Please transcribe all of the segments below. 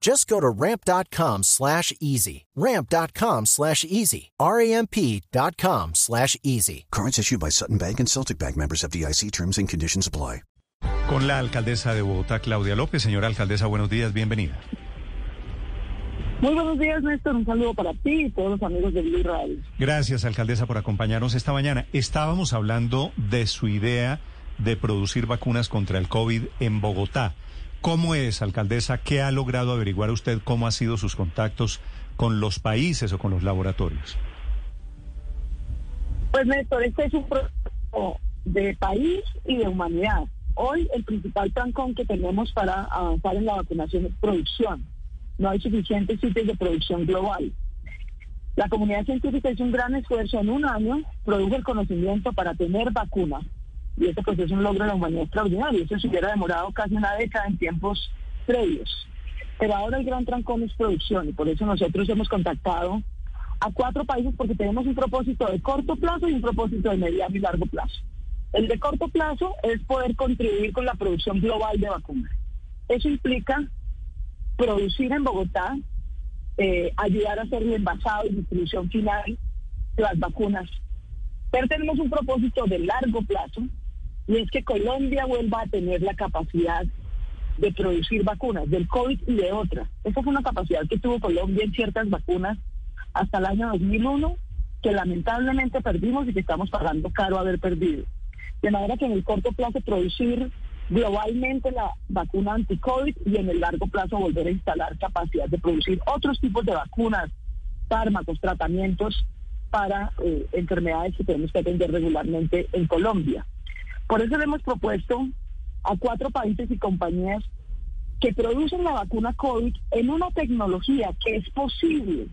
Just go to ramp.com slash easy. Ramp.com slash easy. R-A-M-P.com slash easy. Cards issued by Sutton Bank and Celtic Bank members of DIC terms and conditions apply. Con la alcaldesa de Bogotá, Claudia López. Señora alcaldesa, buenos días, bienvenida. Muy buenos días, Néstor. Un saludo para ti y todos los amigos de Blue Radio. Gracias, alcaldesa, por acompañarnos esta mañana. Estábamos hablando de su idea de producir vacunas contra el COVID en Bogotá. ¿Cómo es, alcaldesa? ¿Qué ha logrado averiguar usted? ¿Cómo han sido sus contactos con los países o con los laboratorios? Pues, Néstor, este es un proyecto de país y de humanidad. Hoy el principal trancón que tenemos para avanzar en la vacunación es producción. No hay suficientes sitios de producción global. La comunidad científica hizo un gran esfuerzo en un año, produjo el conocimiento para tener vacunas. Y este pues es un logro de la humanidad extraordinario. Eso se hubiera demorado casi una década en tiempos previos. Pero ahora el gran trancón es producción y por eso nosotros hemos contactado a cuatro países porque tenemos un propósito de corto plazo y un propósito de mediano y largo plazo. El de corto plazo es poder contribuir con la producción global de vacunas. Eso implica producir en Bogotá, eh, ayudar a hacer el envasado y distribución final de las vacunas. Pero tenemos un propósito de largo plazo y es que Colombia vuelva a tener la capacidad de producir vacunas del COVID y de otras. Esa fue una capacidad que tuvo Colombia en ciertas vacunas hasta el año 2001, que lamentablemente perdimos y que estamos pagando caro haber perdido. De manera que en el corto plazo producir globalmente la vacuna anti-COVID y en el largo plazo volver a instalar capacidad de producir otros tipos de vacunas, fármacos, tratamientos para eh, enfermedades que tenemos que atender regularmente en Colombia. Por eso le hemos propuesto a cuatro países y compañías que producen la vacuna COVID en una tecnología que es posible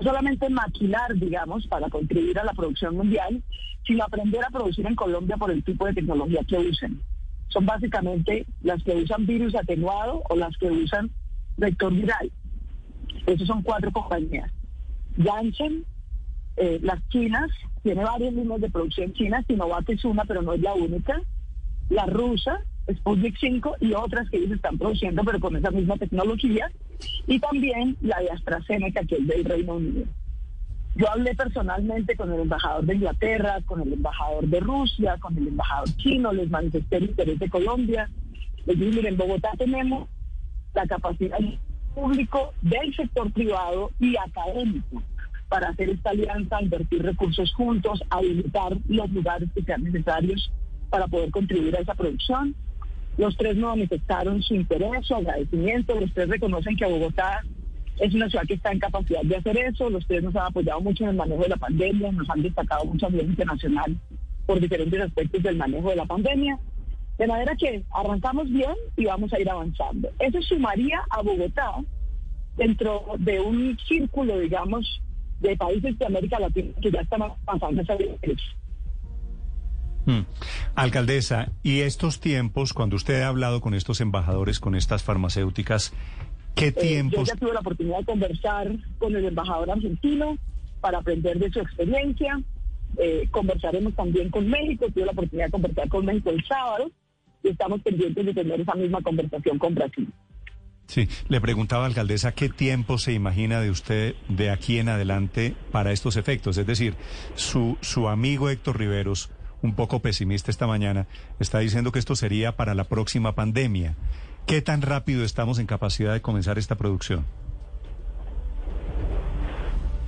solamente maquilar, digamos, para contribuir a la producción mundial, sino aprender a producir en Colombia por el tipo de tecnología que usen. Son básicamente las que usan virus atenuado o las que usan vector viral. Esas son cuatro compañías. Janssen, eh, las chinas, tiene varias líneas de producción chinas, Sinovac es una, pero no es la única. La rusa, Sputnik 5 y otras que ellos están produciendo, pero con esa misma tecnología. Y también la de AstraZeneca, que es del Reino Unido. Yo hablé personalmente con el embajador de Inglaterra, con el embajador de Rusia, con el embajador chino, les manifesté el interés de Colombia. Les dije, en Bogotá tenemos la capacidad público, del sector privado y académico para hacer esta alianza, invertir recursos juntos, habilitar los lugares que sean necesarios para poder contribuir a esa producción. Los tres nos manifestaron su interés, su agradecimiento, los tres reconocen que Bogotá es una ciudad que está en capacidad de hacer eso, los tres nos han apoyado mucho en el manejo de la pandemia, nos han destacado mucho a nivel internacional por diferentes aspectos del manejo de la pandemia. De manera que arrancamos bien y vamos a ir avanzando. Eso sumaría a Bogotá dentro de un círculo, digamos, de países de América Latina que ya están avanzando esa dirección. Hmm. Alcaldesa, y estos tiempos, cuando usted ha hablado con estos embajadores, con estas farmacéuticas, ¿qué tiempos? Eh, yo ya tuve la oportunidad de conversar con el embajador argentino para aprender de su experiencia. Eh, conversaremos también con México, tuve la oportunidad de conversar con México el sábado y estamos pendientes de tener esa misma conversación con Brasil. Sí, le preguntaba, alcaldesa, ¿qué tiempo se imagina de usted de aquí en adelante para estos efectos? Es decir, su, su amigo Héctor Riveros, un poco pesimista esta mañana, está diciendo que esto sería para la próxima pandemia. ¿Qué tan rápido estamos en capacidad de comenzar esta producción?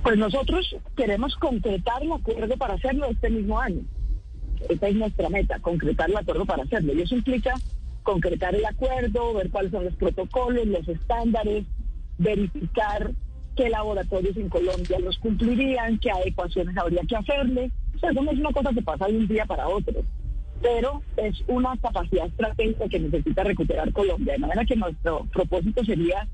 Pues nosotros queremos concretar el acuerdo para hacerlo este mismo año. Esa es nuestra meta, concretar el acuerdo para hacerlo. Y eso implica concretar el acuerdo, ver cuáles son los protocolos, los estándares, verificar qué laboratorios en Colombia los cumplirían, qué adecuaciones habría que hacerle. O sea, eso no es una cosa que pasa de un día para otro, pero es una capacidad estratégica que necesita recuperar Colombia. De manera que nuestro propósito sería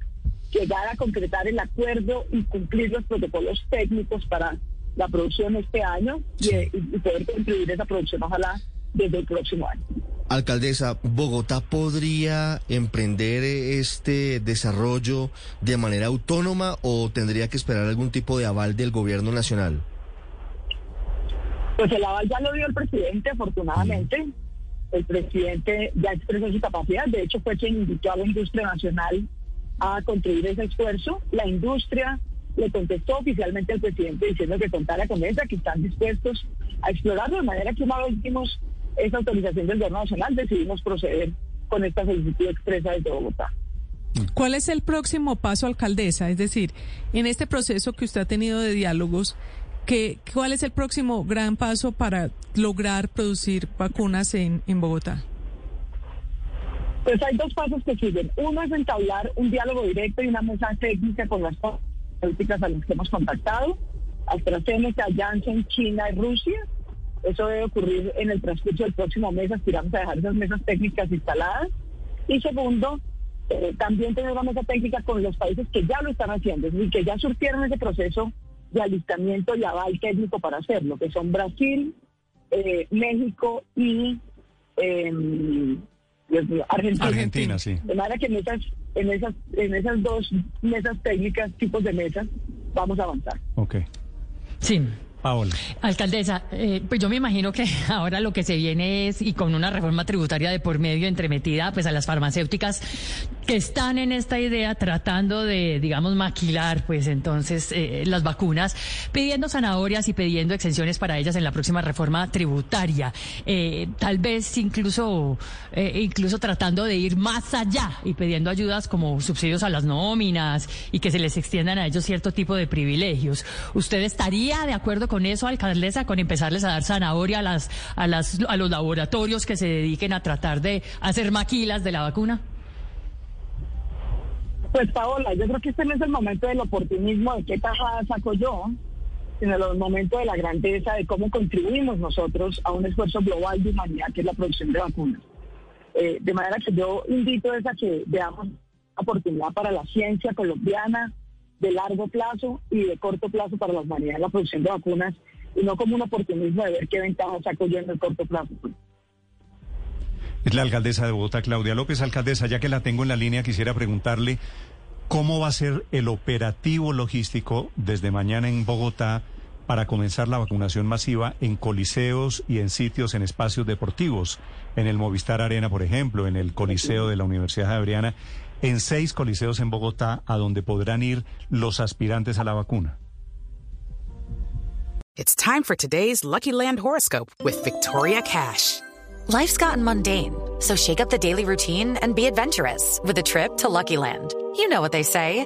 llegar a concretar el acuerdo y cumplir los protocolos técnicos para la producción este año y, y poder contribuir a esa producción, ojalá, desde el próximo año. Alcaldesa, ¿Bogotá podría emprender este desarrollo de manera autónoma o tendría que esperar algún tipo de aval del gobierno nacional? Pues el aval ya lo dio el presidente, afortunadamente. El presidente ya expresó su capacidad. De hecho, fue quien invitó a la industria nacional a contribuir ese esfuerzo. La industria le contestó oficialmente al presidente diciendo que contara con ella, que están dispuestos a explorarlo, de manera que una vez vimos esa autorización del gobierno nacional, decidimos proceder con esta solicitud expresa desde Bogotá. ¿Cuál es el próximo paso, alcaldesa? Es decir, en este proceso que usted ha tenido de diálogos, ¿qué, ¿cuál es el próximo gran paso para lograr producir vacunas en, en Bogotá? Pues hay dos pasos que siguen. Uno es entablar un diálogo directo y una mesa técnica con las políticas a las que hemos contactado, AstraZeneca, Janssen, China y Rusia, eso debe ocurrir en el transcurso del próximo mes. Aspiramos a dejar esas mesas técnicas instaladas. Y segundo, eh, también tener una mesa técnica con los países que ya lo están haciendo, y que ya surtieron ese proceso de alistamiento y aval técnico para hacerlo, que son Brasil, eh, México y em, Argentina. Argentina, sí. De manera que en esas, en esas, en esas dos mesas técnicas, tipos de mesas, vamos a avanzar. Ok. Sí. Paola. Alcaldesa, eh, pues yo me imagino que ahora lo que se viene es, y con una reforma tributaria de por medio entremetida, pues a las farmacéuticas que están en esta idea tratando de, digamos, maquilar, pues entonces eh, las vacunas, pidiendo zanahorias y pidiendo exenciones para ellas en la próxima reforma tributaria. Eh, tal vez incluso, incluso tratando de ir más allá y pidiendo ayudas como subsidios a las nóminas y que se les extiendan a ellos cierto tipo de privilegios. ¿Usted estaría de acuerdo con eso, alcaldesa, con empezarles a dar zanahoria a, las, a, las, a los laboratorios que se dediquen a tratar de hacer maquilas de la vacuna? Pues Paola, yo creo que este no es el momento del oportunismo de qué tajada saco yo, sino el momento de la grandeza de cómo contribuimos nosotros a un esfuerzo global de humanidad que es la producción de vacunas. Eh, de manera que yo invito a que veamos oportunidad para la ciencia colombiana, de largo plazo y de corto plazo para la humanidad en la producción de vacunas y no como un oportunismo de ver qué ventajas saco yo en el corto plazo. Es la alcaldesa de Bogotá, Claudia López. Alcaldesa, ya que la tengo en la línea, quisiera preguntarle cómo va a ser el operativo logístico desde mañana en Bogotá para comenzar la vacunación masiva en coliseos y en sitios, en espacios deportivos, en el Movistar Arena, por ejemplo, en el Coliseo de la Universidad Javeriana en seis coliseos en Bogotá a donde podrán ir los aspirantes a la vacuna. It's time for today's Lucky Land horoscope with Victoria Cash. Life's gotten mundane, so shake up the daily routine and be adventurous with a trip to Lucky Land. You know what they say.